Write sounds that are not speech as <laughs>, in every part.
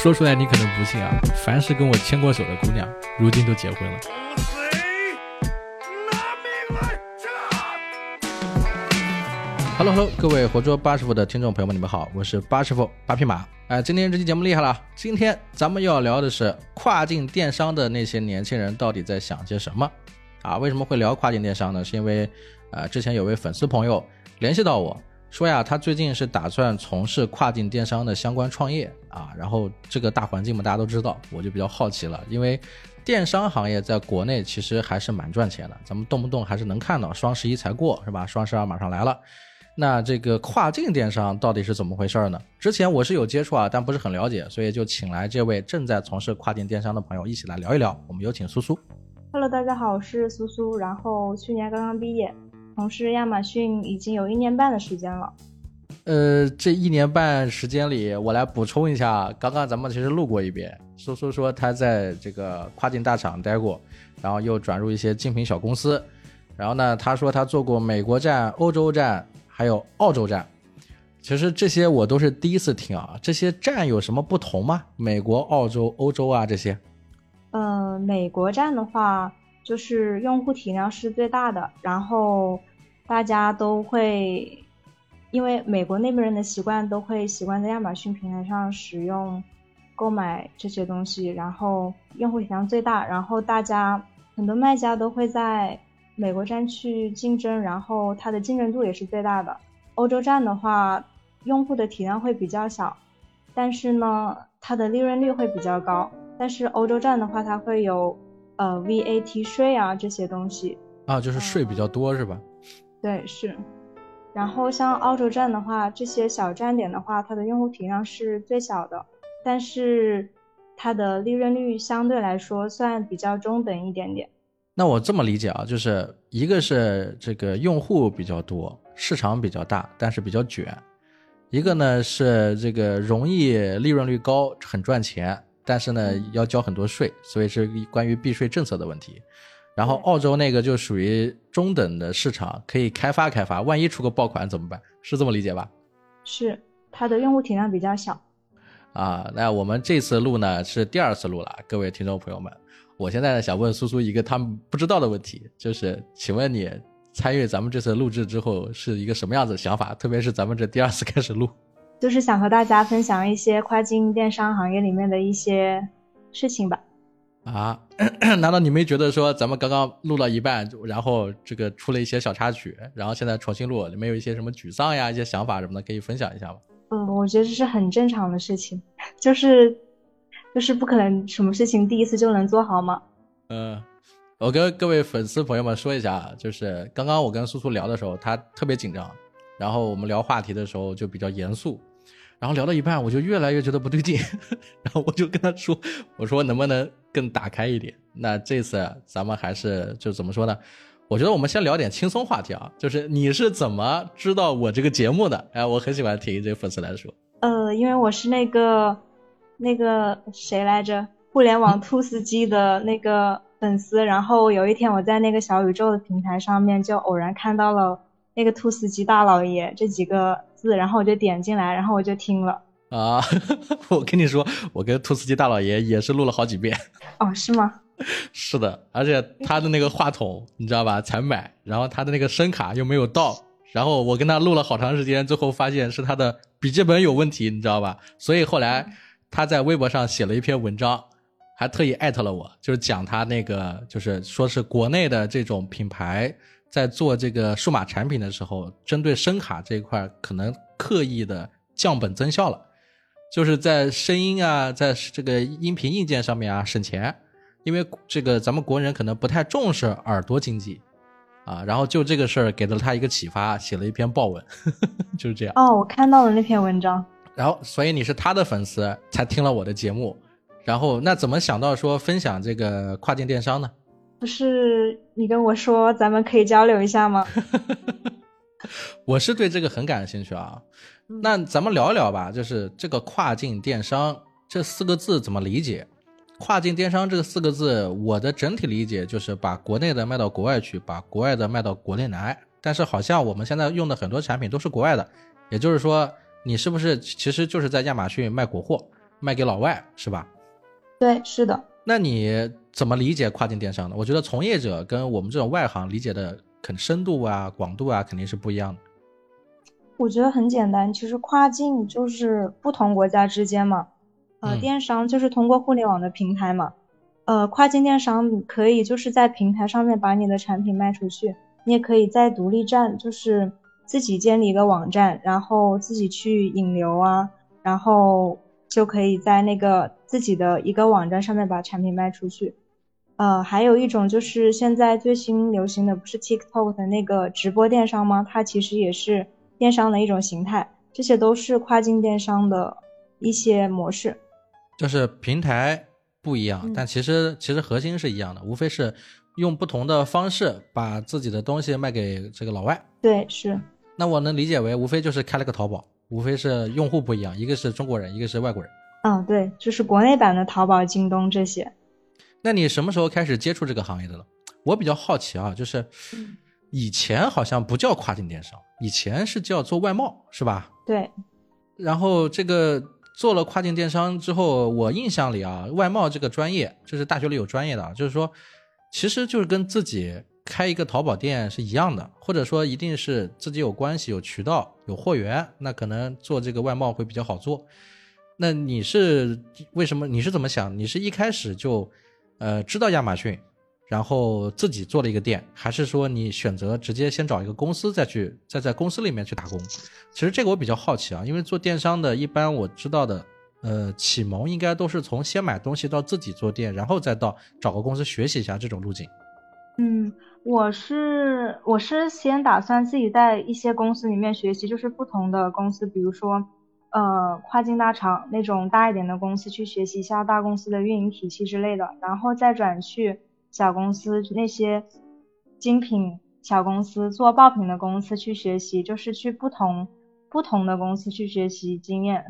说出来你可能不信啊，凡是跟我牵过手的姑娘，如今都结婚了。Hello Hello，各位活捉八师傅的听众朋友们，你们好，我是八师傅八匹马。哎，今天这期节目厉害了，今天咱们要聊的是跨境电商的那些年轻人到底在想些什么啊？为什么会聊跨境电商呢？是因为呃，之前有位粉丝朋友联系到我说呀，他最近是打算从事跨境电商的相关创业啊。然后这个大环境嘛，大家都知道，我就比较好奇了，因为电商行业在国内其实还是蛮赚钱的，咱们动不动还是能看到双十一才过是吧？双十二马上来了。那这个跨境电商到底是怎么回事呢？之前我是有接触啊，但不是很了解，所以就请来这位正在从事跨境电商的朋友一起来聊一聊。我们有请苏苏。Hello，大家好，我是苏苏，然后去年刚刚毕业，从事亚马逊已经有一年半的时间了。呃，这一年半时间里，我来补充一下，刚刚咱们其实录过一遍，苏苏说他在这个跨境大厂待过，然后又转入一些精品小公司，然后呢，他说他做过美国站、欧洲站。还有澳洲站，其实这些我都是第一次听啊。这些站有什么不同吗？美国、澳洲、欧洲啊这些？呃，美国站的话，就是用户体量是最大的，然后大家都会，因为美国那边人的习惯都会习惯在亚马逊平台上使用购买这些东西，然后用户体量最大，然后大家很多卖家都会在。美国站去竞争，然后它的竞争度也是最大的。欧洲站的话，用户的体量会比较小，但是呢，它的利润率会比较高。但是欧洲站的话，它会有呃 VAT 税啊这些东西啊，就是税比较多是吧？对，是。然后像澳洲站的话，这些小站点的话，它的用户体量是最小的，但是它的利润率相对来说算比较中等一点点。那我这么理解啊，就是一个是这个用户比较多，市场比较大，但是比较卷；一个呢是这个容易利润率高，很赚钱，但是呢要交很多税，所以是关于避税政策的问题。然后澳洲那个就属于中等的市场，可以开发开发，万一出个爆款怎么办？是这么理解吧？是，它的用户体量比较小。啊，那我们这次录呢是第二次录了，各位听众朋友们。我现在想问苏苏一个他们不知道的问题，就是请问你参与咱们这次录制之后是一个什么样子的想法？特别是咱们这第二次开始录，就是想和大家分享一些跨境电商行业里面的一些事情吧。啊，<coughs> 难道你没觉得说咱们刚刚录到一半，然后这个出了一些小插曲，然后现在重新录，你们有一些什么沮丧呀、一些想法什么的，可以分享一下吗？嗯，我觉得这是很正常的事情，就是。就是不可能什么事情第一次就能做好吗？嗯，我跟各位粉丝朋友们说一下，就是刚刚我跟苏苏聊的时候，他特别紧张，然后我们聊话题的时候就比较严肃，然后聊到一半我就越来越觉得不对劲，<laughs> 然后我就跟他说，我说能不能更打开一点？那这次咱们还是就怎么说呢？我觉得我们先聊点轻松话题啊，就是你是怎么知道我这个节目的？哎，我很喜欢听这个粉丝来说。呃，因为我是那个。那个谁来着？互联网兔司机的那个粉丝，然后有一天我在那个小宇宙的平台上面就偶然看到了那个兔斯基大老爷这几个字，然后我就点进来，然后我就听了。啊，<laughs> 我跟你说，我跟兔斯基大老爷也是录了好几遍。<laughs> 哦，是吗？是的，而且他的那个话筒你知道吧？才买，然后他的那个声卡又没有到，然后我跟他录了好长时间，最后发现是他的笔记本有问题，你知道吧？所以后来。他在微博上写了一篇文章，还特意艾特了我，就是讲他那个，就是说是国内的这种品牌在做这个数码产品的时候，针对声卡这一块可能刻意的降本增效了，就是在声音啊，在这个音频硬件上面啊省钱，因为这个咱们国人可能不太重视耳朵经济啊，然后就这个事儿给了他一个启发，写了一篇报文，<laughs> 就是这样。哦，我看到了那篇文章。然后，所以你是他的粉丝，才听了我的节目。然后，那怎么想到说分享这个跨境电商呢？不是你跟我说咱们可以交流一下吗？<laughs> 我是对这个很感兴趣啊。那咱们聊一聊吧，就是这个跨境电商这四个字怎么理解？跨境电商这个四个字，我的整体理解就是把国内的卖到国外去，把国外的卖到国内来。但是好像我们现在用的很多产品都是国外的，也就是说。你是不是其实就是在亚马逊卖国货，卖给老外，是吧？对，是的。那你怎么理解跨境电商呢？我觉得从业者跟我们这种外行理解的肯深度啊、广度啊，肯定是不一样的。我觉得很简单，其实跨境就是不同国家之间嘛，呃，电商就是通过互联网的平台嘛，呃，跨境电商可以就是在平台上面把你的产品卖出去，你也可以在独立站，就是自己建立一个网站，然后自己去引流啊，然后就可以在那个自己的一个网站上面把产品卖出去。呃，还有一种就是现在最新流行的不是 TikTok 的那个直播电商吗？它其实也是。电商的一种形态，这些都是跨境电商的一些模式，就是平台不一样，但其实其实核心是一样的，无非是用不同的方式把自己的东西卖给这个老外。对，是。那我能理解为，无非就是开了个淘宝，无非是用户不一样，一个是中国人，一个是外国人。嗯，对，就是国内版的淘宝、京东这些。那你什么时候开始接触这个行业的了？我比较好奇啊，就是。以前好像不叫跨境电商，以前是叫做外贸，是吧？对。然后这个做了跨境电商之后，我印象里啊，外贸这个专业，就是大学里有专业的，就是说，其实就是跟自己开一个淘宝店是一样的，或者说一定是自己有关系、有渠道、有货源，那可能做这个外贸会比较好做。那你是为什么？你是怎么想？你是一开始就，呃，知道亚马逊？然后自己做了一个店，还是说你选择直接先找一个公司，再去再在公司里面去打工？其实这个我比较好奇啊，因为做电商的，一般我知道的，呃，启蒙应该都是从先买东西到自己做店，然后再到找个公司学习一下这种路径。嗯，我是我是先打算自己在一些公司里面学习，就是不同的公司，比如说呃跨境大厂那种大一点的公司去学习一下大公司的运营体系之类的，然后再转去。小公司那些精品小公司做爆品的公司去学习，就是去不同不同的公司去学习经验。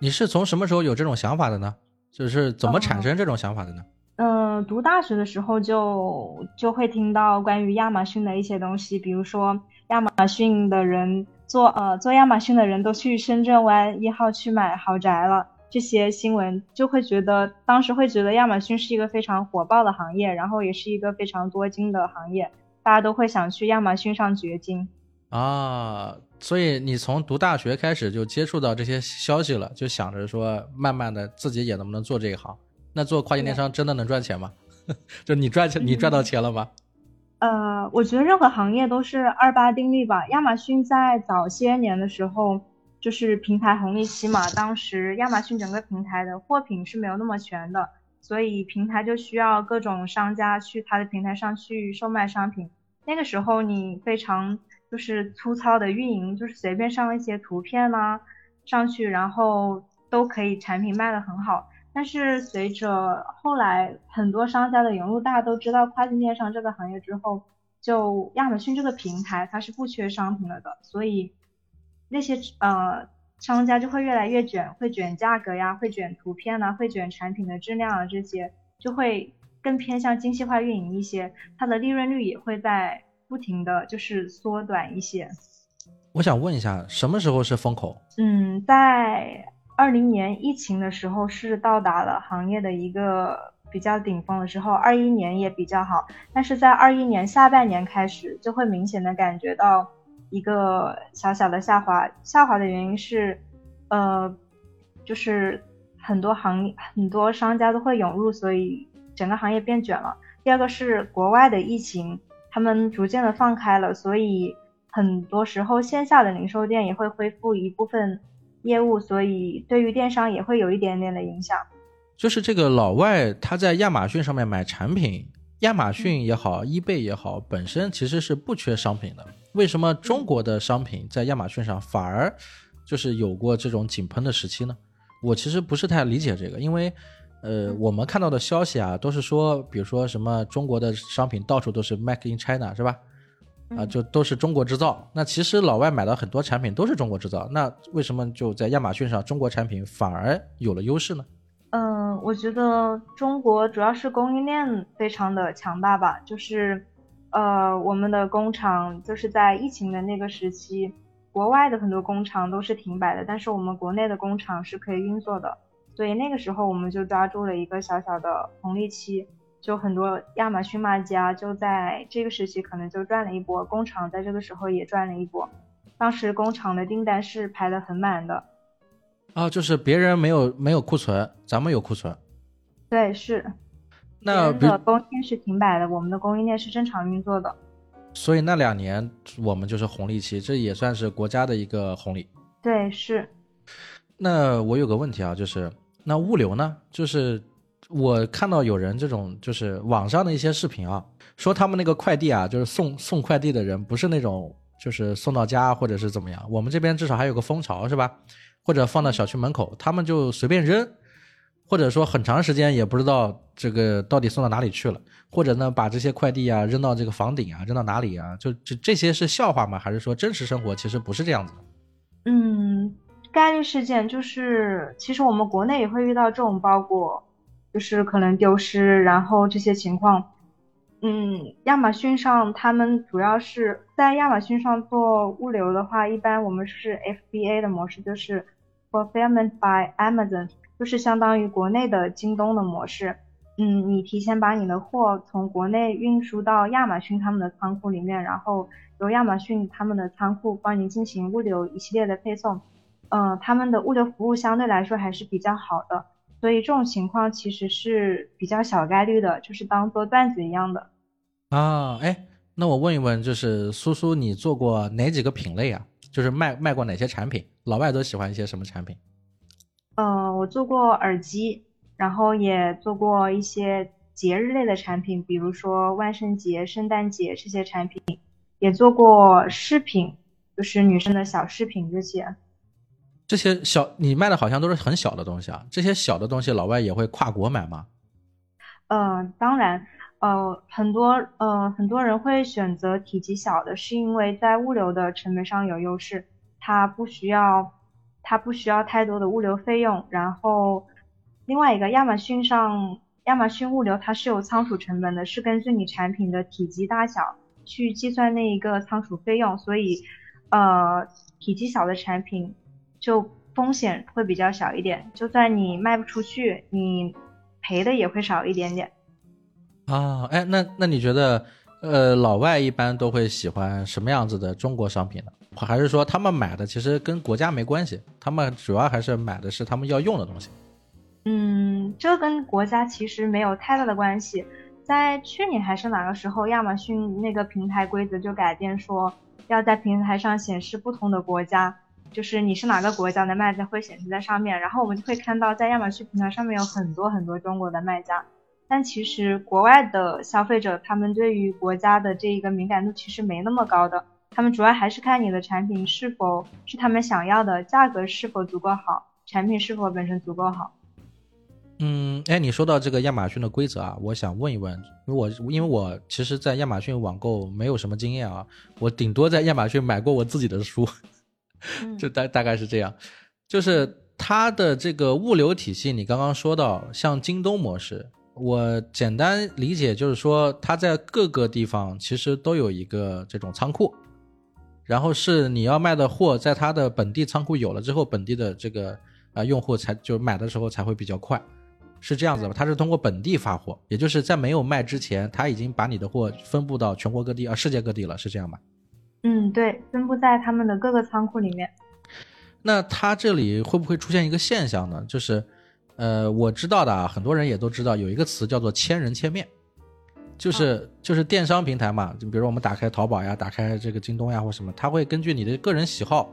你是从什么时候有这种想法的呢？就是怎么产生这种想法的呢？嗯，读大学的时候就就会听到关于亚马逊的一些东西，比如说亚马逊的人做呃做亚马逊的人都去深圳湾一号去买豪宅了。这些新闻就会觉得，当时会觉得亚马逊是一个非常火爆的行业，然后也是一个非常多金的行业，大家都会想去亚马逊上掘金啊。所以你从读大学开始就接触到这些消息了，就想着说，慢慢的自己也能不能做这一行？那做跨境电商真的能赚钱吗？<laughs> 就你赚钱，你赚到钱了吗？呃，我觉得任何行业都是二八定律吧。亚马逊在早些年的时候。就是平台红利期嘛，当时亚马逊整个平台的货品是没有那么全的，所以平台就需要各种商家去他的平台上去售卖商品。那个时候你非常就是粗糙的运营，就是随便上一些图片啦上去，然后都可以产品卖得很好。但是随着后来很多商家的涌入，大家都知道跨境电商这个行业之后，就亚马逊这个平台它是不缺商品了的，所以。那些呃商家就会越来越卷，会卷价格呀，会卷图片呐，会卷产品的质量啊，这些就会更偏向精细化运营一些，它的利润率也会在不停的就是缩短一些。我想问一下，什么时候是风口？嗯，在二零年疫情的时候是到达了行业的一个比较顶峰的时候，二一年也比较好，但是在二一年下半年开始就会明显的感觉到。一个小小的下滑，下滑的原因是，呃，就是很多行很多商家都会涌入，所以整个行业变卷了。第二个是国外的疫情，他们逐渐的放开了，所以很多时候线下的零售店也会恢复一部分业务，所以对于电商也会有一点点的影响。就是这个老外他在亚马逊上面买产品。亚马逊也好，eBay 也好，本身其实是不缺商品的。为什么中国的商品在亚马逊上反而就是有过这种井喷的时期呢？我其实不是太理解这个，因为呃，我们看到的消息啊，都是说，比如说什么中国的商品到处都是 Make in China，是吧？啊，就都是中国制造。那其实老外买的很多产品都是中国制造，那为什么就在亚马逊上中国产品反而有了优势呢？嗯，我觉得中国主要是供应链非常的强大吧，就是，呃，我们的工厂就是在疫情的那个时期，国外的很多工厂都是停摆的，但是我们国内的工厂是可以运作的，所以那个时候我们就抓住了一个小小的红利期，就很多亚马逊卖家就在这个时期可能就赚了一波，工厂在这个时候也赚了一波。当时工厂的订单是排得很满的。啊，就是别人没有没有库存，咱们有库存。对，是。那的供应链是停摆的，我们的供应链是正常运作的。所以那两年我们就是红利期，这也算是国家的一个红利。对，是。那我有个问题啊，就是那物流呢？就是我看到有人这种，就是网上的一些视频啊，说他们那个快递啊，就是送送快递的人不是那种，就是送到家或者是怎么样。我们这边至少还有个蜂巢，是吧？或者放到小区门口，他们就随便扔，或者说很长时间也不知道这个到底送到哪里去了，或者呢把这些快递啊扔到这个房顶啊，扔到哪里啊？就这这些是笑话吗？还是说真实生活其实不是这样子的？嗯，概率事件就是，其实我们国内也会遇到这种包裹，就是可能丢失，然后这些情况。嗯，亚马逊上他们主要是在亚马逊上做物流的话，一般我们是 FBA 的模式，就是。Fulfillment by Amazon 就是相当于国内的京东的模式。嗯，你提前把你的货从国内运输到亚马逊他们的仓库里面，然后由亚马逊他们的仓库帮你进行物流一系列的配送。嗯，他们的物流服务相对来说还是比较好的，所以这种情况其实是比较小概率的，就是当做段子一样的。啊，哎，那我问一问，就是苏苏，你做过哪几个品类啊？就是卖卖过哪些产品？老外都喜欢一些什么产品？呃，我做过耳机，然后也做过一些节日类的产品，比如说万圣节、圣诞节这些产品，也做过饰品，就是女生的小饰品这些。这些小你卖的好像都是很小的东西啊，这些小的东西老外也会跨国买吗？嗯，当然。呃，很多呃很多人会选择体积小的，是因为在物流的成本上有优势，它不需要它不需要太多的物流费用。然后另外一个，亚马逊上亚马逊物流它是有仓储成本的，是根据你产品的体积大小去计算那一个仓储费用，所以呃体积小的产品就风险会比较小一点，就算你卖不出去，你赔的也会少一点点。啊，哎，那那你觉得，呃，老外一般都会喜欢什么样子的中国商品呢？还是说他们买的其实跟国家没关系，他们主要还是买的是他们要用的东西？嗯，这跟国家其实没有太大的关系。在去年还是哪个时候，亚马逊那个平台规则就改变，说要在平台上显示不同的国家，就是你是哪个国家的卖家会显示在上面，然后我们就会看到在亚马逊平台上面有很多很多中国的卖家。但其实国外的消费者，他们对于国家的这一个敏感度其实没那么高的，他们主要还是看你的产品是否是他们想要的，价格是否足够好，产品是否本身足够好。嗯，哎，你说到这个亚马逊的规则啊，我想问一问，因为我因为我其实，在亚马逊网购没有什么经验啊，我顶多在亚马逊买过我自己的书，就大大概是这样，就是它的这个物流体系，你刚刚说到像京东模式。我简单理解就是说，它在各个地方其实都有一个这种仓库，然后是你要卖的货，在它的本地仓库有了之后，本地的这个啊用户才就买的时候才会比较快，是这样子吧？它是通过本地发货，也就是在没有卖之前，它已经把你的货分布到全国各地啊，世界各地了，是这样吧？嗯，对，分布在他们的各个仓库里面。那它这里会不会出现一个现象呢？就是。呃，我知道的啊，很多人也都知道，有一个词叫做“千人千面”，就是就是电商平台嘛，就比如我们打开淘宝呀，打开这个京东呀或什么，它会根据你的个人喜好，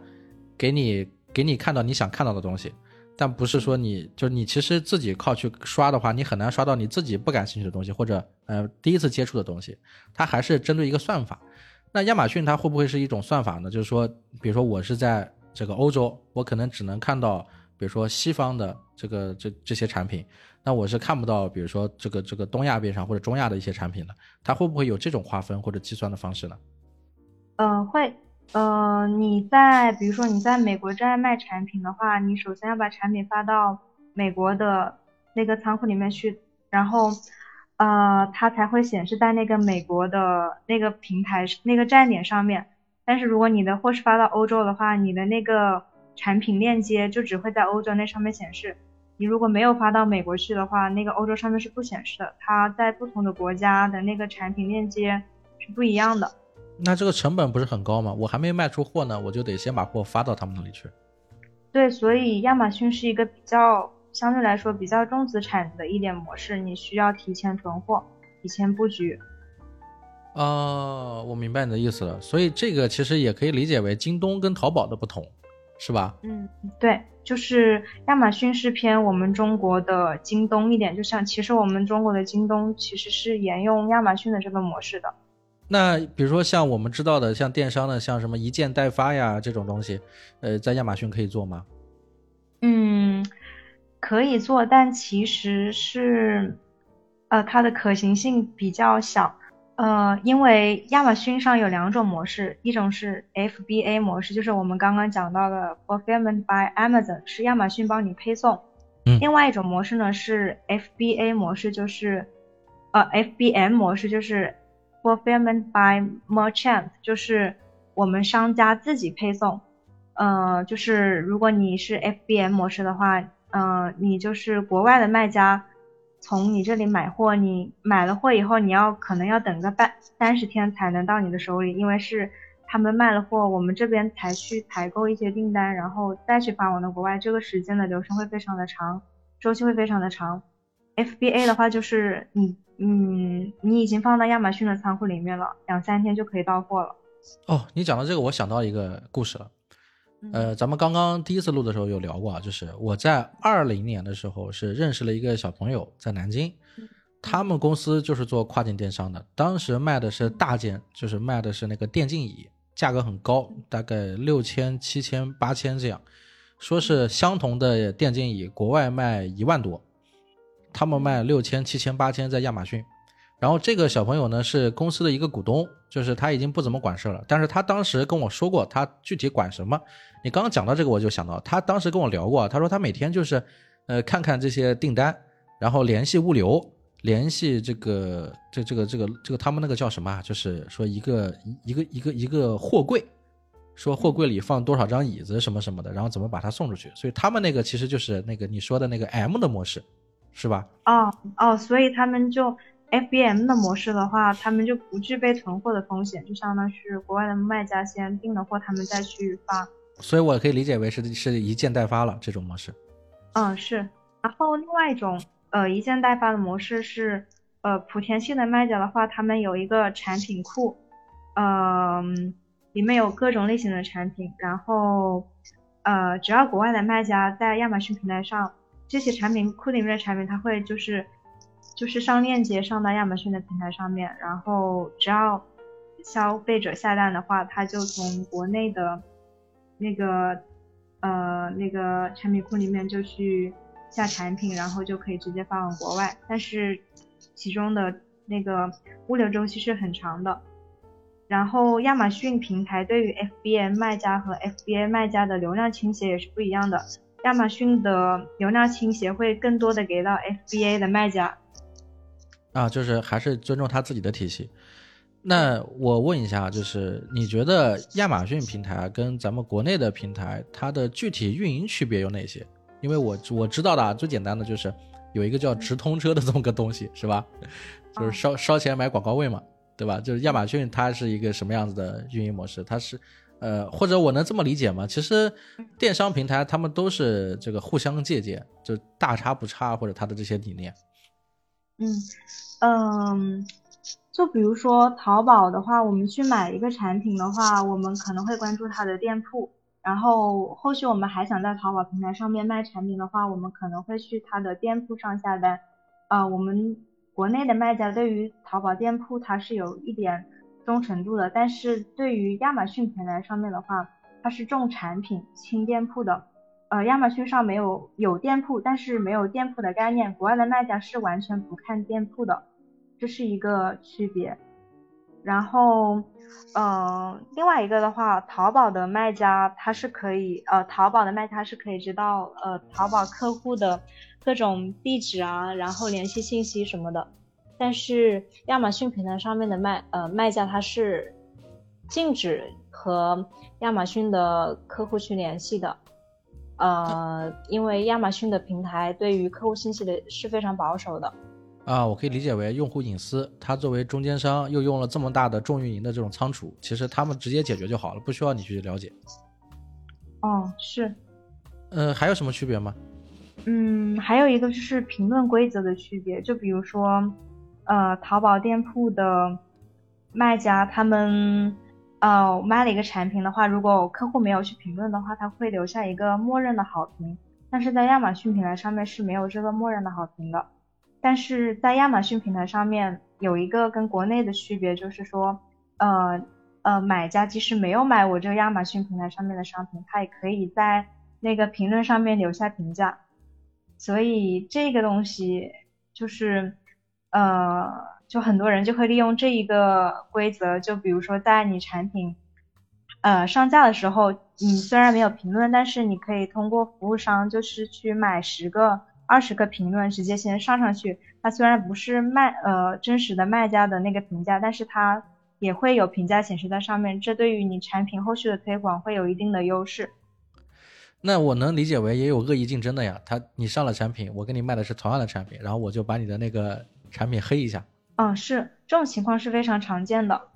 给你给你看到你想看到的东西，但不是说你就你其实自己靠去刷的话，你很难刷到你自己不感兴趣的东西或者呃第一次接触的东西，它还是针对一个算法。那亚马逊它会不会是一种算法呢？就是说，比如说我是在这个欧洲，我可能只能看到。比如说西方的这个这这些产品，那我是看不到，比如说这个这个东亚边上或者中亚的一些产品的，它会不会有这种划分或者计算的方式呢？嗯，会。呃，你在比如说你在美国这儿卖产品的话，你首先要把产品发到美国的那个仓库里面去，然后呃，它才会显示在那个美国的那个平台那个站点上面。但是如果你的货是发到欧洲的话，你的那个。产品链接就只会在欧洲那上面显示，你如果没有发到美国去的话，那个欧洲上面是不显示的，它在不同的国家的那个产品链接是不一样的。那这个成本不是很高吗？我还没卖出货呢，我就得先把货发到他们那里去。对，所以亚马逊是一个比较相对来说比较重资产的一点模式，你需要提前囤货，提前布局。哦，我明白你的意思了。所以这个其实也可以理解为京东跟淘宝的不同，是吧？嗯，对，就是亚马逊是偏我们中国的京东一点，就像其实我们中国的京东其实是沿用亚马逊的这个模式的。那比如说像我们知道的，像电商的，像什么一件代发呀这种东西，呃，在亚马逊可以做吗？嗯，可以做，但其实是，呃，它的可行性比较小。呃，因为亚马逊上有两种模式，一种是 FBA 模式，就是我们刚刚讲到的 Fulfillment by Amazon，是亚马逊帮你配送。嗯。另外一种模式呢是 FBA 模式，就是呃 FBM 模式，就是 Fulfillment by Merchant，就是我们商家自己配送。呃，就是如果你是 FBM 模式的话，呃，你就是国外的卖家。从你这里买货，你买了货以后，你要可能要等个半三十天才能到你的手里，因为是他们卖了货，我们这边才去采购一些订单，然后再去发往到国外，这个时间的流程会非常的长，周期会非常的长。FBA 的话就是你，嗯，你已经放到亚马逊的仓库里面了，两三天就可以到货了。哦，你讲到这个，我想到一个故事了。呃，咱们刚刚第一次录的时候有聊过啊，就是我在二零年的时候是认识了一个小朋友，在南京，他们公司就是做跨境电商的，当时卖的是大件，就是卖的是那个电竞椅，价格很高，大概六千、七千、八千这样，说是相同的电竞椅，国外卖一万多，他们卖六千、七千、八千在亚马逊。然后这个小朋友呢是公司的一个股东，就是他已经不怎么管事了。但是他当时跟我说过，他具体管什么？你刚刚讲到这个，我就想到他当时跟我聊过，他说他每天就是，呃，看看这些订单，然后联系物流，联系这个这这个这个这个他们那个叫什么啊？就是说一个一一个一个一个货柜，说货柜里放多少张椅子什么什么的，然后怎么把它送出去。所以他们那个其实就是那个你说的那个 M 的模式，是吧？哦哦，所以他们就。FBM 的模式的话，他们就不具备囤货的风险，就相当于是国外的卖家先订了货，他们再去发。所以我可以理解为是是一件代发了这种模式。嗯，是。然后另外一种呃一件代发的模式是，呃莆田系的卖家的话，他们有一个产品库，嗯，里面有各种类型的产品，然后呃只要国外的卖家在亚马逊平台上，这些产品库里面的产品，他会就是。就是上链接上到亚马逊的平台上面，然后只要消费者下单的话，他就从国内的那个呃那个产品库里面就去下产品，然后就可以直接发往国外。但是其中的那个物流周期是很长的。然后亚马逊平台对于 FBA 卖家和 FBA 卖家的流量倾斜也是不一样的。亚马逊的流量倾斜会更多的给到 FBA 的卖家。啊，就是还是尊重他自己的体系。那我问一下，就是你觉得亚马逊平台跟咱们国内的平台，它的具体运营区别有哪些？因为我我知道的啊，最简单的就是有一个叫直通车的这么个东西，是吧？就是烧烧钱买广告位嘛，对吧？就是亚马逊它是一个什么样子的运营模式？它是呃，或者我能这么理解吗？其实电商平台他们都是这个互相借鉴，就大差不差，或者它的这些理念。嗯嗯，就比如说淘宝的话，我们去买一个产品的话，我们可能会关注它的店铺，然后后续我们还想在淘宝平台上面卖产品的话，我们可能会去它的店铺上下单。啊，我们国内的卖家对于淘宝店铺它是有一点忠诚度的，但是对于亚马逊平台上面的话，它是重产品轻店铺的。呃，亚马逊上没有有店铺，但是没有店铺的概念。国外的卖家是完全不看店铺的，这是一个区别。然后，嗯，另外一个的话，淘宝的卖家他是可以，呃，淘宝的卖家是可以知道，呃，淘宝客户的各种地址啊，然后联系信息什么的。但是亚马逊平台上面的卖，呃，卖家他是禁止和亚马逊的客户去联系的。呃，因为亚马逊的平台对于客户信息的是非常保守的。啊，我可以理解为用户隐私，它作为中间商又用了这么大的重运营的这种仓储，其实他们直接解决就好了，不需要你去了解。哦，是。呃，还有什么区别吗？嗯，还有一个就是评论规则的区别，就比如说，呃，淘宝店铺的卖家他们，呃，我卖了一个产品的话，如果客户没有去评论的话，他会留下一个默认的好评，但是在亚马逊平台上面是没有这个默认的好评的。但是在亚马逊平台上面有一个跟国内的区别，就是说，呃呃，买家即使没有买我这个亚马逊平台上面的商品，他也可以在那个评论上面留下评价。所以这个东西就是，呃，就很多人就会利用这一个规则，就比如说在你产品，呃，上架的时候，你虽然没有评论，但是你可以通过服务商就是去买十个。二十个评论直接先上上去，它虽然不是卖呃真实的卖家的那个评价，但是它也会有评价显示在上面，这对于你产品后续的推广会有一定的优势。那我能理解为也有恶意竞争的呀，他你上了产品，我跟你卖的是同样的产品，然后我就把你的那个产品黑一下。嗯，是这种情况是非常常见的。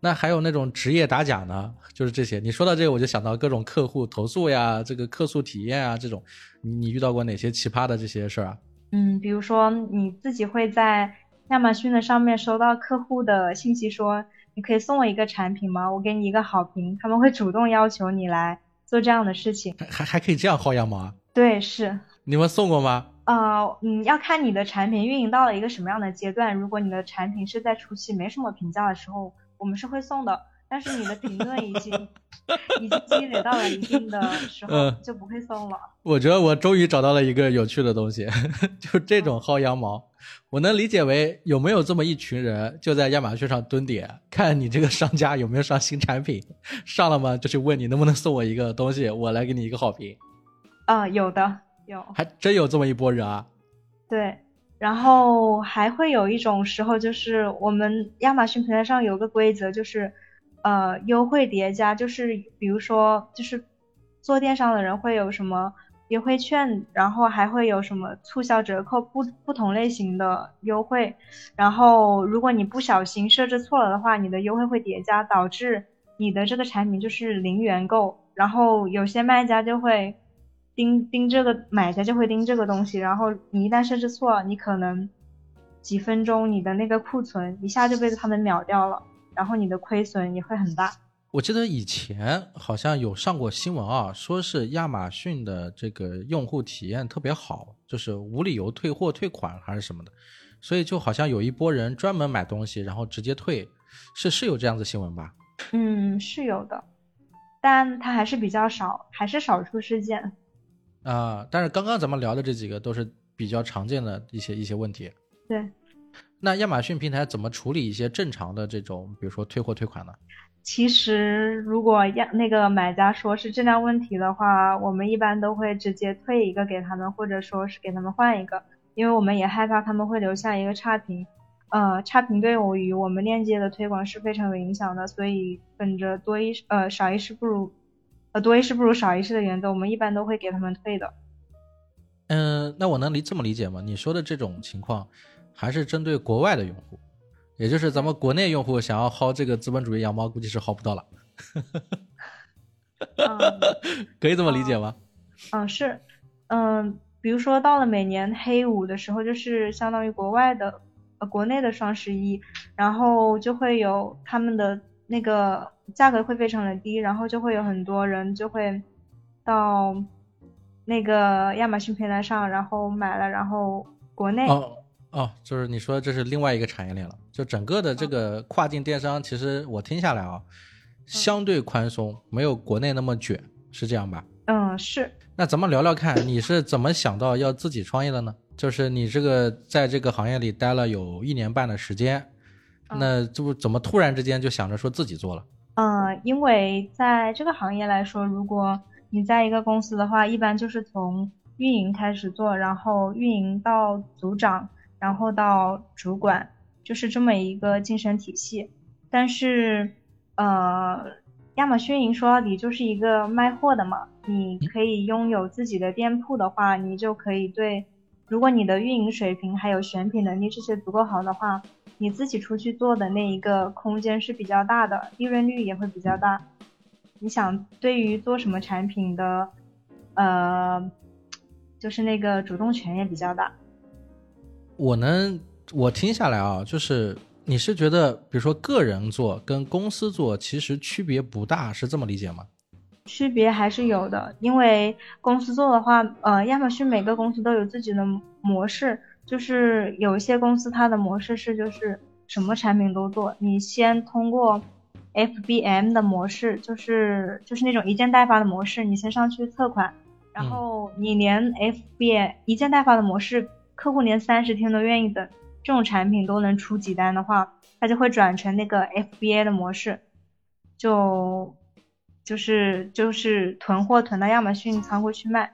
那还有那种职业打假呢？就是这些。你说到这个，我就想到各种客户投诉呀，这个客诉体验啊，这种，你你遇到过哪些奇葩的这些事儿啊？嗯，比如说你自己会在亚马逊的上面收到客户的信息，说你可以送我一个产品吗？我给你一个好评，他们会主动要求你来做这样的事情。还还可以这样薅羊毛啊？对，是。你们送过吗？呃，嗯，要看你的产品运营到了一个什么样的阶段。如果你的产品是在初期没什么评价的时候。我们是会送的，但是你的评论已经 <laughs> 已经积累到了一定的时候，就不会送了。我觉得我终于找到了一个有趣的东西，<laughs> 就这种薅羊毛，我能理解为有没有这么一群人就在亚马逊上蹲点，看你这个商家有没有上新产品，上了吗？就去问你能不能送我一个东西，我来给你一个好评。啊，有的有，还真有这么一波人啊。对。然后还会有一种时候，就是我们亚马逊平台上有个规则，就是，呃，优惠叠加，就是比如说，就是做电商的人会有什么优惠券，然后还会有什么促销折扣，不不同类型的优惠。然后如果你不小心设置错了的话，你的优惠会叠加，导致你的这个产品就是零元购。然后有些卖家就会。盯盯这个买家就会盯这个东西，然后你一旦设置错，你可能几分钟你的那个库存一下就被他们秒掉了，然后你的亏损也会很大。我记得以前好像有上过新闻啊，说是亚马逊的这个用户体验特别好，就是无理由退货退款还是什么的，所以就好像有一波人专门买东西然后直接退，是是有这样子新闻吧？嗯，是有的，但它还是比较少，还是少数事件。啊，但是刚刚咱们聊的这几个都是比较常见的一些一些问题。对，那亚马逊平台怎么处理一些正常的这种，比如说退货退款呢？其实如果亚那个买家说是质量问题的话，我们一般都会直接退一个给他们，或者说是给他们换一个，因为我们也害怕他们会留下一个差评。呃，差评对我与我们链接的推广是非常有影响的，所以本着多一呃少一事不如。呃，多一事不如少一事的原则，我们一般都会给他们退的。嗯，那我能理这么理解吗？你说的这种情况，还是针对国外的用户，也就是咱们国内用户想要薅这个资本主义羊毛，估计是薅不到了。<laughs> 可以这么理解吗？嗯，是，嗯，比如说到了每年黑五的时候，就是相当于国外的，呃，国内的双十一，然后就会有他们的那个。价格会非常的低，然后就会有很多人就会到那个亚马逊平台上，然后买了，然后国内哦哦，就是你说这是另外一个产业链了，就整个的这个跨境电商，其实我听下来啊，相对宽松，没有国内那么卷，是这样吧？嗯，是。那咱们聊聊看，你是怎么想到要自己创业的呢？就是你这个在这个行业里待了有一年半的时间，那就怎么突然之间就想着说自己做了？嗯，因为在这个行业来说，如果你在一个公司的话，一般就是从运营开始做，然后运营到组长，然后到主管，就是这么一个晋升体系。但是，呃，亚马逊营说到底就是一个卖货的嘛，你可以拥有自己的店铺的话，你就可以对，如果你的运营水平还有选品能力这些足够好的话，你自己出去做的那一个空间是比较大的，利润率也会比较大。你想对于做什么产品的，呃，就是那个主动权也比较大。我能，我听下来啊，就是你是觉得，比如说个人做跟公司做其实区别不大，是这么理解吗？区别还是有的，因为公司做的话，呃，亚马逊每个公司都有自己的模式，就是有一些公司它的模式是就是什么产品都做，你先通过 FBM 的模式，就是就是那种一件代发的模式，你先上去测款，然后你连 FBM 一件代发的模式。客户连三十天都愿意等，这种产品都能出几单的话，他就会转成那个 FBA 的模式，就就是就是囤货囤到亚马逊仓库去卖。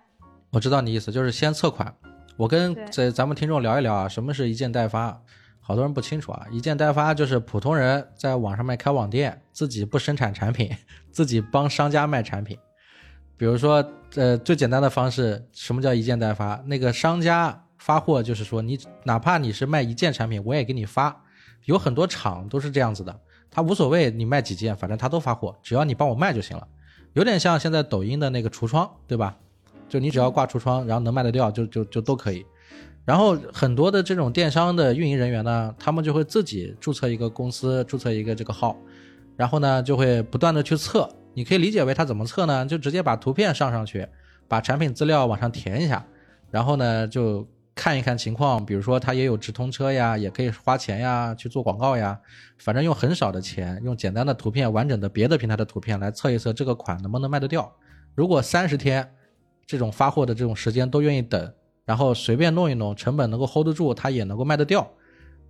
我知道你意思，就是先测款。我跟这咱们听众聊一聊啊，什么是一件代发？好多人不清楚啊。一件代发就是普通人在网上面开网店，自己不生产产品，<laughs> 自己帮商家卖产品。比如说，呃，最简单的方式，什么叫一件代发？那个商家。发货就是说，你哪怕你是卖一件产品，我也给你发。有很多厂都是这样子的，他无所谓你卖几件，反正他都发货，只要你帮我卖就行了。有点像现在抖音的那个橱窗，对吧？就你只要挂橱窗，然后能卖得掉，就就就都可以。然后很多的这种电商的运营人员呢，他们就会自己注册一个公司，注册一个这个号，然后呢就会不断的去测。你可以理解为他怎么测呢？就直接把图片上上去，把产品资料往上填一下，然后呢就。看一看情况，比如说他也有直通车呀，也可以花钱呀去做广告呀，反正用很少的钱，用简单的图片、完整的别的平台的图片来测一测这个款能不能卖得掉。如果三十天这种发货的这种时间都愿意等，然后随便弄一弄，成本能够 hold 得住，它也能够卖得掉，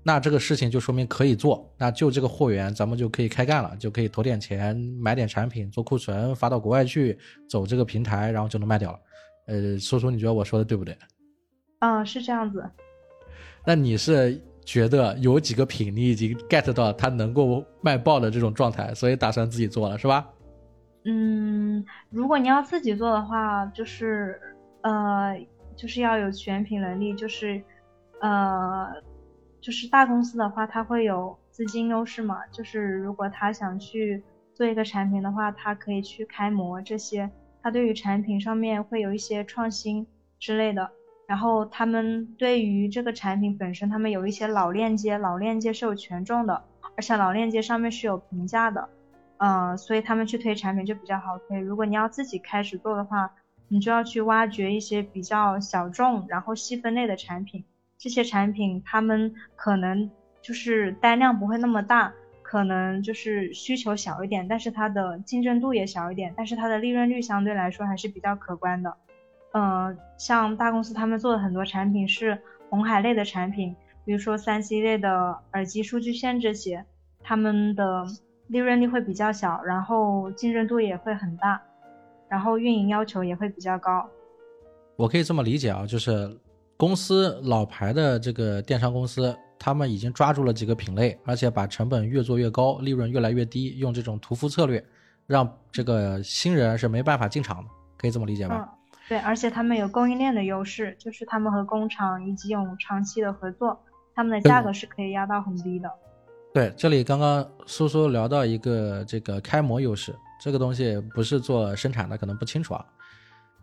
那这个事情就说明可以做。那就这个货源，咱们就可以开干了，就可以投点钱买点产品做库存，发到国外去，走这个平台，然后就能卖掉了。呃，叔叔，你觉得我说的对不对？嗯，是这样子。那你是觉得有几个品你已经 get 到它能够卖爆的这种状态，所以打算自己做了，是吧？嗯，如果你要自己做的话，就是呃，就是要有选品能力，就是呃，就是大公司的话，它会有资金优势嘛。就是如果他想去做一个产品的话，他可以去开模这些，他对于产品上面会有一些创新之类的。然后他们对于这个产品本身，他们有一些老链接，老链接是有权重的，而且老链接上面是有评价的，嗯，所以他们去推产品就比较好推。如果你要自己开始做的话，你就要去挖掘一些比较小众，然后细分类的产品，这些产品他们可能就是单量不会那么大，可能就是需求小一点，但是它的竞争度也小一点，但是它的利润率相对来说还是比较可观的。嗯，像大公司他们做的很多产品是红海类的产品，比如说三 C 类的耳机、数据线这些，他们的利润率会比较小，然后竞争度也会很大，然后运营要求也会比较高。我可以这么理解啊，就是公司老牌的这个电商公司，他们已经抓住了几个品类，而且把成本越做越高，利润越来越低，用这种屠夫策略，让这个新人是没办法进场的，可以这么理解吧？对，而且他们有供应链的优势，就是他们和工厂以及有长期的合作，他们的价格是可以压到很低的。对，这里刚刚苏苏聊到一个这个开模优势，这个东西不是做生产的，可能不清楚啊。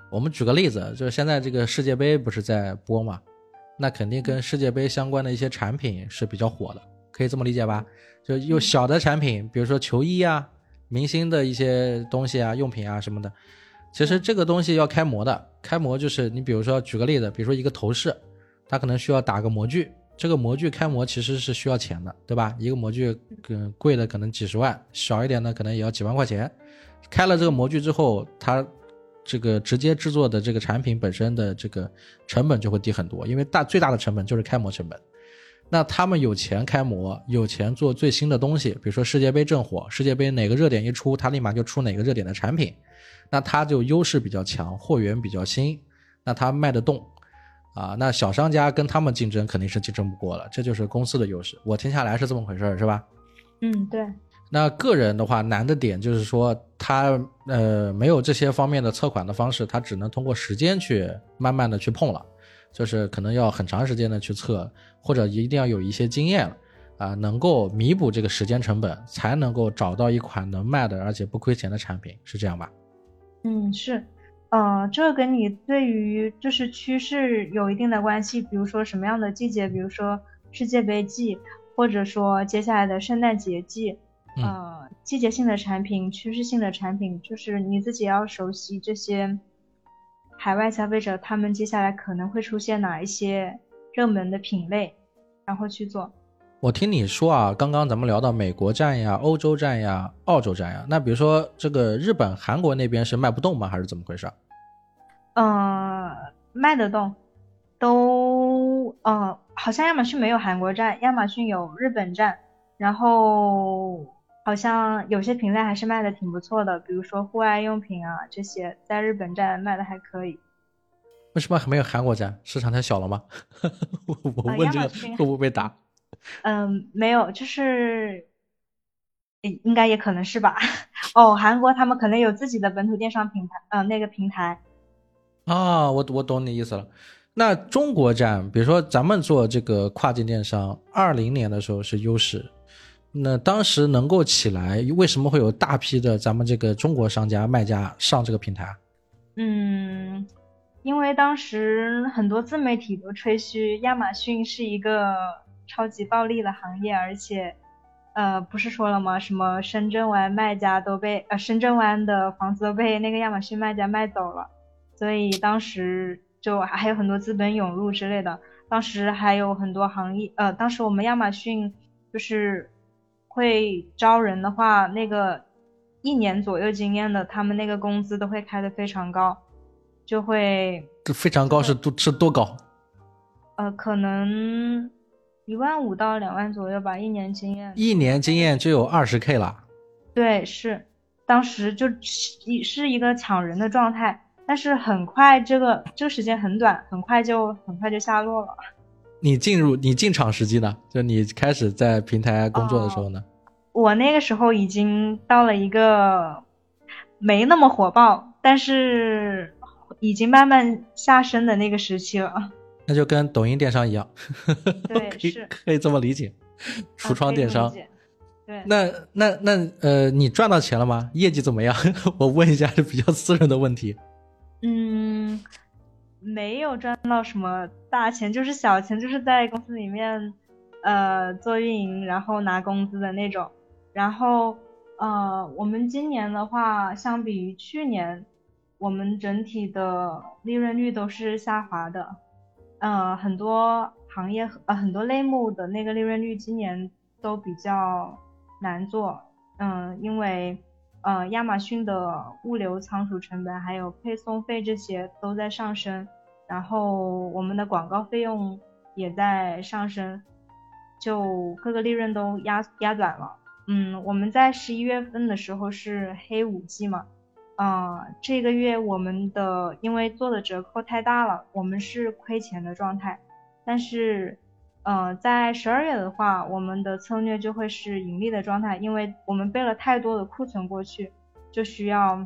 我们举个例子，就是现在这个世界杯不是在播嘛，那肯定跟世界杯相关的一些产品是比较火的，可以这么理解吧？就用小的产品，比如说球衣啊、明星的一些东西啊、用品啊什么的。其实这个东西要开模的，开模就是你比如说举个例子，比如说一个头饰，它可能需要打个模具，这个模具开模其实是需要钱的，对吧？一个模具，嗯，贵的可能几十万，小一点的可能也要几万块钱。开了这个模具之后，它这个直接制作的这个产品本身的这个成本就会低很多，因为大最大的成本就是开模成本。那他们有钱开模，有钱做最新的东西，比如说世界杯正火，世界杯哪个热点一出，他立马就出哪个热点的产品。那它就优势比较强，货源比较新，那它卖得动，啊，那小商家跟他们竞争肯定是竞争不过了，这就是公司的优势。我听下来是这么回事儿，是吧？嗯，对。那个人的话，难的点就是说他呃没有这些方面的测款的方式，他只能通过时间去慢慢的去碰了，就是可能要很长时间的去测，或者一定要有一些经验了啊，能够弥补这个时间成本，才能够找到一款能卖的而且不亏钱的产品，是这样吧？嗯，是，呃，这跟你对于就是趋势有一定的关系，比如说什么样的季节，比如说世界杯季，或者说接下来的圣诞节季。呃，季节性的产品、趋势性的产品，就是你自己要熟悉这些海外消费者，他们接下来可能会出现哪一些热门的品类，然后去做。我听你说啊，刚刚咱们聊到美国站呀、欧洲站呀、澳洲站呀，那比如说这个日本、韩国那边是卖不动吗？还是怎么回事？呃，卖得动，都呃，好像亚马逊没有韩国站，亚马逊有日本站，然后。好像有些品类还是卖的挺不错的，比如说户外用品啊这些，在日本站卖的还可以。为什么还没有韩国站？市场太小了吗？<laughs> 我我问这个会不会被打？嗯，没有，就是应该也可能是吧。<laughs> 哦，韩国他们可能有自己的本土电商平台，嗯，那个平台。啊，我我懂你意思了。那中国站，比如说咱们做这个跨境电商，二零年的时候是优势。那当时能够起来，为什么会有大批的咱们这个中国商家卖家上这个平台？嗯，因为当时很多自媒体都吹嘘亚马逊是一个超级暴利的行业，而且，呃，不是说了吗？什么深圳湾卖家都被呃深圳湾的房子都被那个亚马逊卖家卖走了，所以当时就还有很多资本涌入之类的。当时还有很多行业，呃，当时我们亚马逊就是。会招人的话，那个一年左右经验的，他们那个工资都会开的非常高，就会这非常高是多是多高？呃，可能一万五到两万左右吧，一年经验。一年经验就有二十 K 了。对，是当时就一是一个抢人的状态，但是很快这个这个时间很短，很快就很快就下落了。你进入你进场时机呢？就你开始在平台工作的时候呢？我那个时候已经到了一个没那么火爆，但是已经慢慢下升的那个时期了。那就跟抖音电商一样，对，<laughs> 可以可以这么理解，橱窗电商。对，那那那呃，你赚到钱了吗？业绩怎么样？<laughs> 我问一下这比较私人的问题。嗯。没有赚到什么大钱，就是小钱，就是在公司里面，呃，做运营，然后拿工资的那种。然后，呃，我们今年的话，相比于去年，我们整体的利润率都是下滑的。呃，很多行业呃很多类目的那个利润率今年都比较难做。嗯，因为呃亚马逊的物流仓储成本还有配送费这些都在上升。然后我们的广告费用也在上升，就各个利润都压压短了。嗯，我们在十一月份的时候是黑五季嘛，啊，这个月我们的因为做的折扣太大了，我们是亏钱的状态。但是，呃，在十二月的话，我们的策略就会是盈利的状态，因为我们备了太多的库存过去，就需要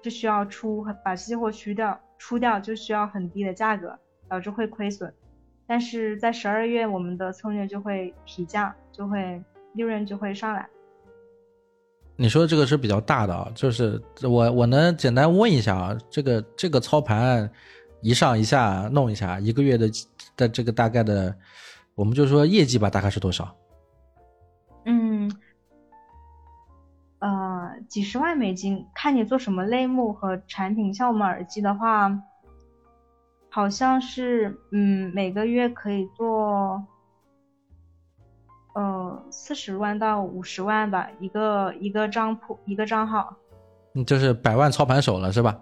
就需要出把期货去掉。出掉就需要很低的价格，导致会亏损。但是在十二月，我们的策略就会提价，就会利润就会上来。你说的这个是比较大的啊，就是我我能简单问一下啊，这个这个操盘一上一下弄一下，一个月的的这个大概的，我们就说业绩吧，大概是多少？嗯。呃，几十万美金，看你做什么类目和产品。像我们耳机的话，好像是，嗯，每个月可以做，呃，四十万到五十万吧，一个一个账铺，一个账号。嗯，就是百万操盘手了，是吧？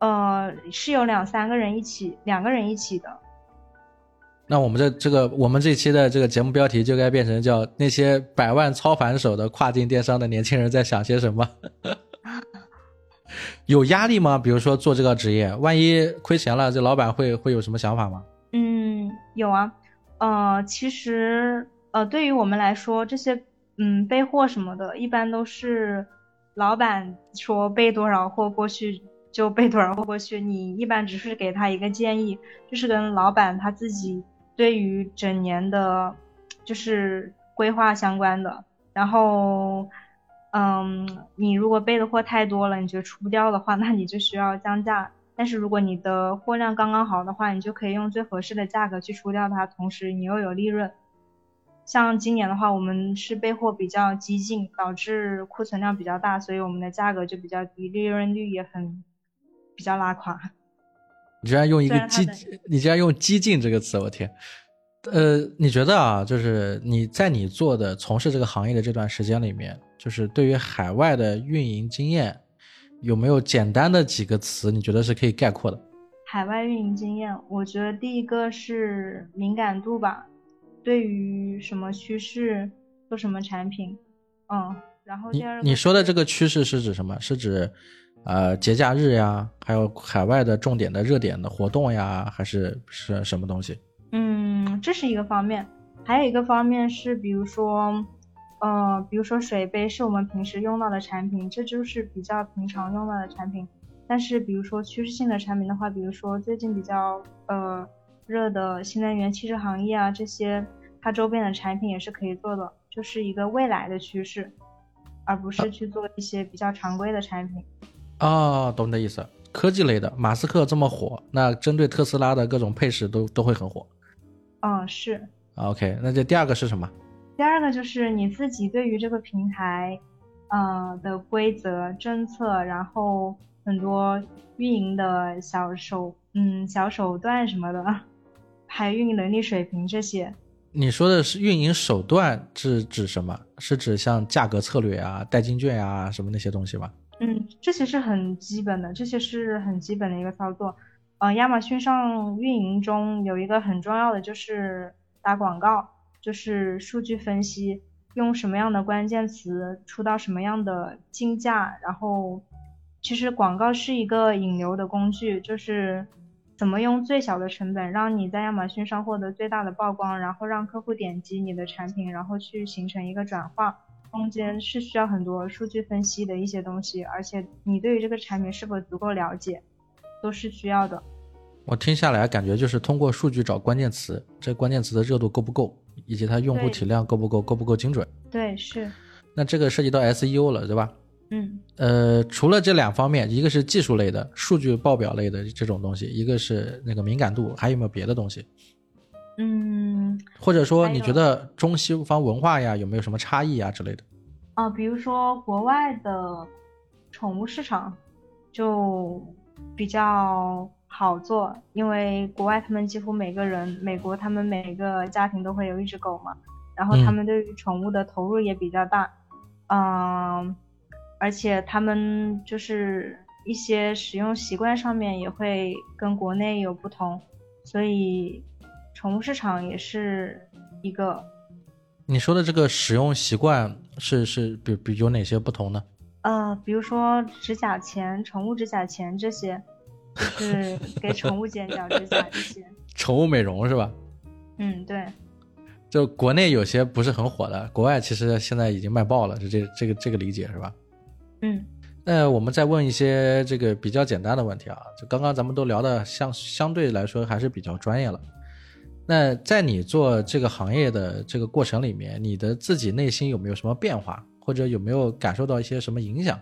呃，是有两三个人一起，两个人一起的。那我们这这个我们这期的这个节目标题就该变成叫那些百万操盘手的跨境电商的年轻人在想些什么？<laughs> 有压力吗？比如说做这个职业，万一亏钱了，这老板会会有什么想法吗？嗯，有啊，呃，其实呃，对于我们来说，这些嗯，备货什么的，一般都是老板说备多少货过去就备多少货过去，你一般只是给他一个建议，就是跟老板他自己对于整年的，就是规划相关的。然后，嗯，你如果备的货太多了，你觉得出不掉的话，那你就需要降价。但是如果你的货量刚刚好的话，你就可以用最合适的价格去出掉它，同时你又有利润。像今年的话，我们是备货比较激进，导致库存量比较大，所以我们的价格就比较低，利润率也很比较拉垮。你居然用一个激，你居然用激进这个词，我天！呃，你觉得啊，就是你在你做的从事这个行业的这段时间里面，就是对于海外的运营经验。有没有简单的几个词？你觉得是可以概括的？海外运营经验，我觉得第一个是敏感度吧，对于什么趋势做什么产品，嗯，然后第二，你说的这个趋势是指什么？是指呃节假日呀，还有海外的重点的热点的活动呀，还是是什么东西？嗯，这是一个方面，还有一个方面是比如说。呃，比如说水杯是我们平时用到的产品，这就是比较平常用到的产品。但是，比如说趋势性的产品的话，比如说最近比较呃热的新能源汽车行业啊，这些它周边的产品也是可以做的，就是一个未来的趋势，而不是去做一些比较常规的产品。哦，懂你的意思。科技类的，马斯克这么火，那针对特斯拉的各种配饰都都会很火。嗯，是。OK，那这第二个是什么？第二个就是你自己对于这个平台，呃的规则、政策，然后很多运营的小手，嗯，小手段什么的，<laughs> 还有运营能力水平这些。你说的是运营手段是指什么？是指像价格策略啊、代金券啊什么那些东西吗？嗯，这些是很基本的，这些是很基本的一个操作。呃，亚马逊上运营中有一个很重要的就是打广告。就是数据分析，用什么样的关键词出到什么样的竞价，然后其实广告是一个引流的工具，就是怎么用最小的成本让你在亚马逊上获得最大的曝光，然后让客户点击你的产品，然后去形成一个转化，中间是需要很多数据分析的一些东西，而且你对于这个产品是否足够了解，都是需要的。我听下来感觉就是通过数据找关键词，这关键词的热度够不够，以及它用户体量够不够，够不够精准？对，是。那这个涉及到 SEO 了，对吧？嗯。呃，除了这两方面，一个是技术类的数据报表类的这种东西，一个是那个敏感度，还有没有别的东西？嗯。或者说，你觉得中西方文化呀，有没有什么差异啊之类的？啊，比如说国外的宠物市场就比较。好做，因为国外他们几乎每个人，美国他们每个家庭都会有一只狗嘛，然后他们对于宠物的投入也比较大，嗯，而且他们就是一些使用习惯上面也会跟国内有不同，所以宠物市场也是一个。你说的这个使用习惯是是比比有哪些不同呢？呃，比如说指甲钳、宠物指甲钳这些。就是 <laughs> 给宠物剪脚指甲这些，<laughs> 宠物美容是吧？嗯，对。就国内有些不是很火的，国外其实现在已经卖爆了，是这这个这个理解是吧？嗯。那我们再问一些这个比较简单的问题啊，就刚刚咱们都聊的相相对来说还是比较专业了。那在你做这个行业的这个过程里面，你的自己内心有没有什么变化，或者有没有感受到一些什么影响？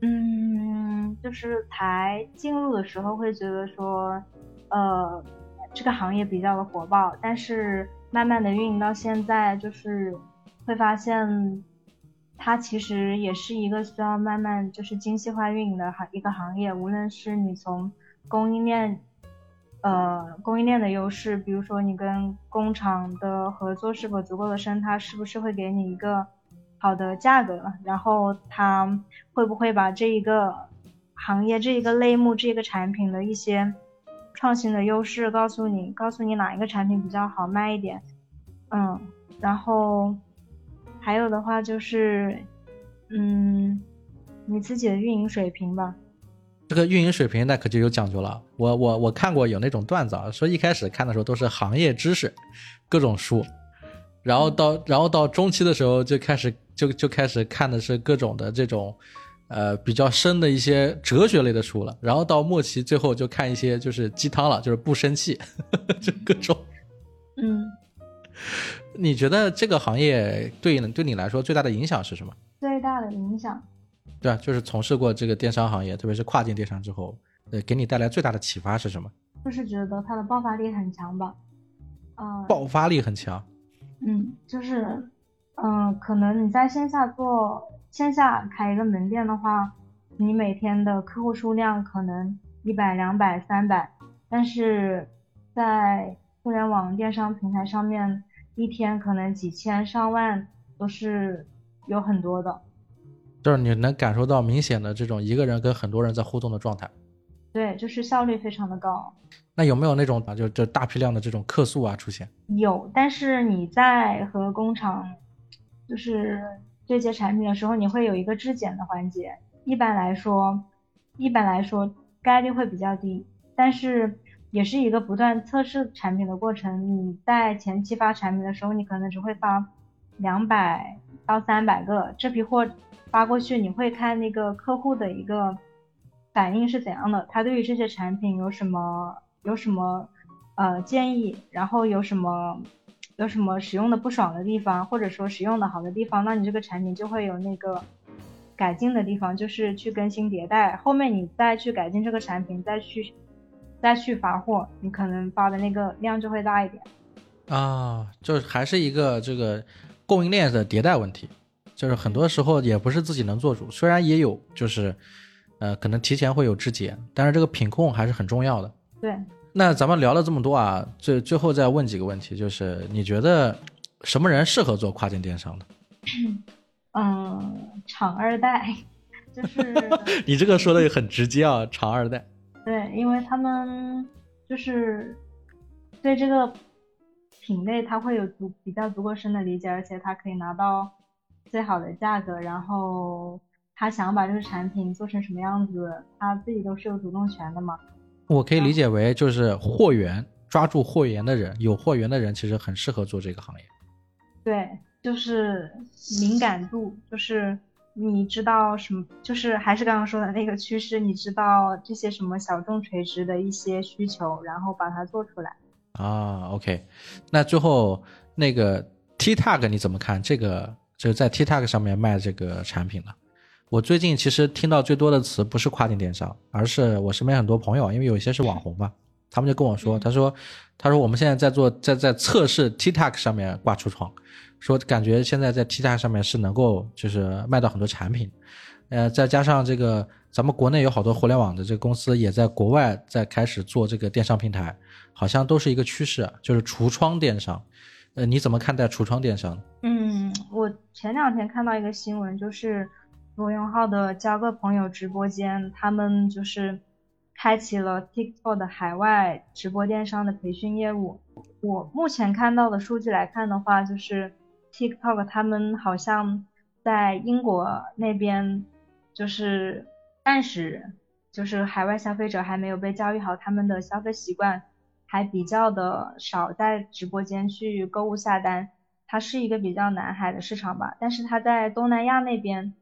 嗯就是才进入的时候会觉得说，呃，这个行业比较的火爆，但是慢慢的运营到现在，就是会发现，它其实也是一个需要慢慢就是精细化运营的行一个行业。无论是你从供应链，呃，供应链的优势，比如说你跟工厂的合作是否足够的深，它是不是会给你一个好的价格，然后它会不会把这一个。行业这一个类目，这个产品的一些创新的优势，告诉你，告诉你哪一个产品比较好卖一点，嗯，然后还有的话就是，嗯，你自己的运营水平吧。这个运营水平那可就有讲究了。我我我看过有那种段子啊，说一开始看的时候都是行业知识，各种书，然后到然后到中期的时候就开始就就开始看的是各种的这种，呃比较深的一些哲学类的书了，然后到末期最后就看一些就是鸡汤了，就是不生气，<laughs> 就各种。嗯，你觉得这个行业对对你来说最大的影响是什么？最大的影响，对啊，就是从事过这个电商行业，特别是跨境电商之后，呃，给你带来最大的启发是什么？就是觉得它的爆发力很强吧。啊，爆发力很强。嗯，就是，嗯，可能你在线下做线下开一个门店的话，你每天的客户数量可能一百、两百、三百，但是在互联网电商平台上面，一天可能几千上万都是有很多的。就是你能感受到明显的这种一个人跟很多人在互动的状态。对，就是效率非常的高。那有没有那种啊，就就大批量的这种客诉啊出现？有，但是你在和工厂就是对接产品的时候，你会有一个质检的环节。一般来说，一般来说概率会比较低，但是也是一个不断测试产品的过程。你在前期发产品的时候，你可能只会发两百到三百个，这批货发过去，你会看那个客户的一个。反应是怎样的？他对于这些产品有什么有什么呃建议？然后有什么有什么使用的不爽的地方，或者说使用的好的地方？那你这个产品就会有那个改进的地方，就是去更新迭代。后面你再去改进这个产品，再去再去发货，你可能发的那个量就会大一点。啊，就还是一个这个供应链的迭代问题，就是很多时候也不是自己能做主，虽然也有就是。呃，可能提前会有质检，但是这个品控还是很重要的。对，那咱们聊了这么多啊，最最后再问几个问题，就是你觉得什么人适合做跨境电商的？<laughs> 嗯，厂二代，就是 <laughs> 你这个说的也很直接啊，厂二代。对，因为他们就是对这个品类他会有足比较足够深的理解，而且他可以拿到最好的价格，然后。他想把这个产品做成什么样子，他自己都是有主动权的嘛。我可以理解为就是货源，抓住货源的人，有货源的人其实很适合做这个行业。对，就是敏感度，就是你知道什么，就是还是刚刚说的那个趋势，你知道这些什么小众垂直的一些需求，然后把它做出来。啊，OK，那最后那个 TikTok 你怎么看？这个就是在 TikTok 上面卖这个产品的？我最近其实听到最多的词不是跨境电商，而是我身边很多朋友，因为有一些是网红嘛，他们就跟我说，他说，他说我们现在在做在在测试 TikTok 上面挂橱窗，说感觉现在在 TikTok 上面是能够就是卖到很多产品，呃，再加上这个咱们国内有好多互联网的这个公司也在国外在开始做这个电商平台，好像都是一个趋势，就是橱窗电商，呃，你怎么看待橱窗电商？嗯，我前两天看到一个新闻，就是。罗永浩的交个朋友直播间，他们就是开启了 TikTok 的海外直播电商的培训业务。我目前看到的数据来看的话，就是 TikTok 他们好像在英国那边，就是暂时就是海外消费者还没有被教育好他们的消费习惯，还比较的少在直播间去购物下单。它是一个比较南海的市场吧，但是它在东南亚那边。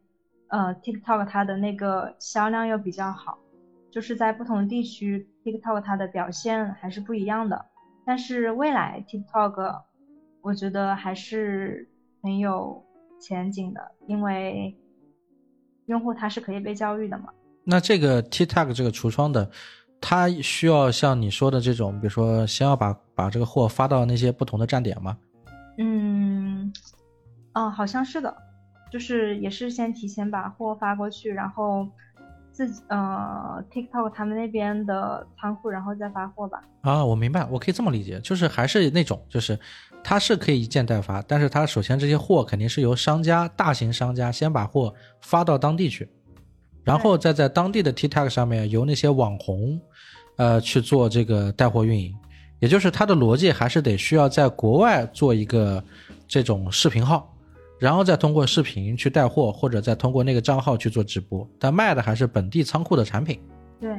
呃，TikTok 它的那个销量又比较好，就是在不同地区，TikTok 它的表现还是不一样的。但是未来 TikTok，我觉得还是很有前景的，因为用户他是可以被教育的嘛。那这个 TikTok 这个橱窗的，它需要像你说的这种，比如说先要把把这个货发到那些不同的站点吗？嗯，哦，好像是的。就是也是先提前把货发过去，然后自己呃 TikTok 他们那边的仓库，然后再发货吧。啊，我明白，我可以这么理解，就是还是那种，就是它是可以一件代发，但是它首先这些货肯定是由商家大型商家先把货发到当地去，然后再在当地的 TikTok 上面由那些网红呃去做这个带货运营，也就是它的逻辑还是得需要在国外做一个这种视频号。然后再通过视频去带货，或者再通过那个账号去做直播，但卖的还是本地仓库的产品。对。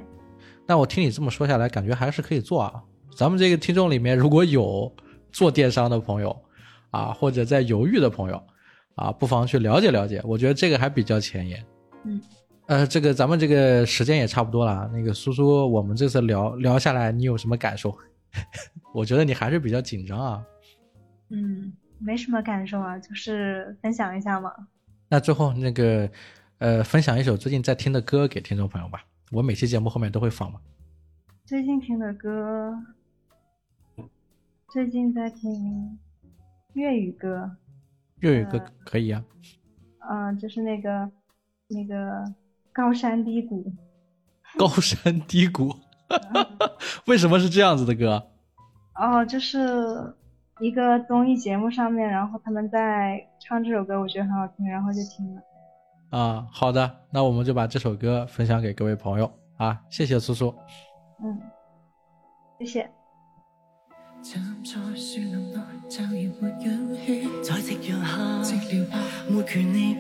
那我听你这么说下来，感觉还是可以做啊。咱们这个听众里面如果有做电商的朋友，啊，或者在犹豫的朋友啊，不妨去了解了解。我觉得这个还比较前沿。嗯，呃，这个咱们这个时间也差不多了。那个苏苏，我们这次聊聊下来，你有什么感受？<laughs> 我觉得你还是比较紧张啊。嗯，没什么感受啊，就是分享一下嘛。那最后那个，呃，分享一首最近在听的歌给听众朋友吧。我每期节目后面都会放嘛。最近听的歌，最近在听粤语歌。粤语歌可以啊。嗯，就是那个那个高山低谷。高山低谷，<laughs> 为什么是这样子的歌？哦，就是一个综艺节目上面，然后他们在唱这首歌，我觉得很好听，然后就听了。啊，好的，那我们就把这首歌分享给各位朋友啊，谢谢苏苏。嗯，谢谢。站在树林内，骤然没氧气，在夕阳下，寂寥，没权利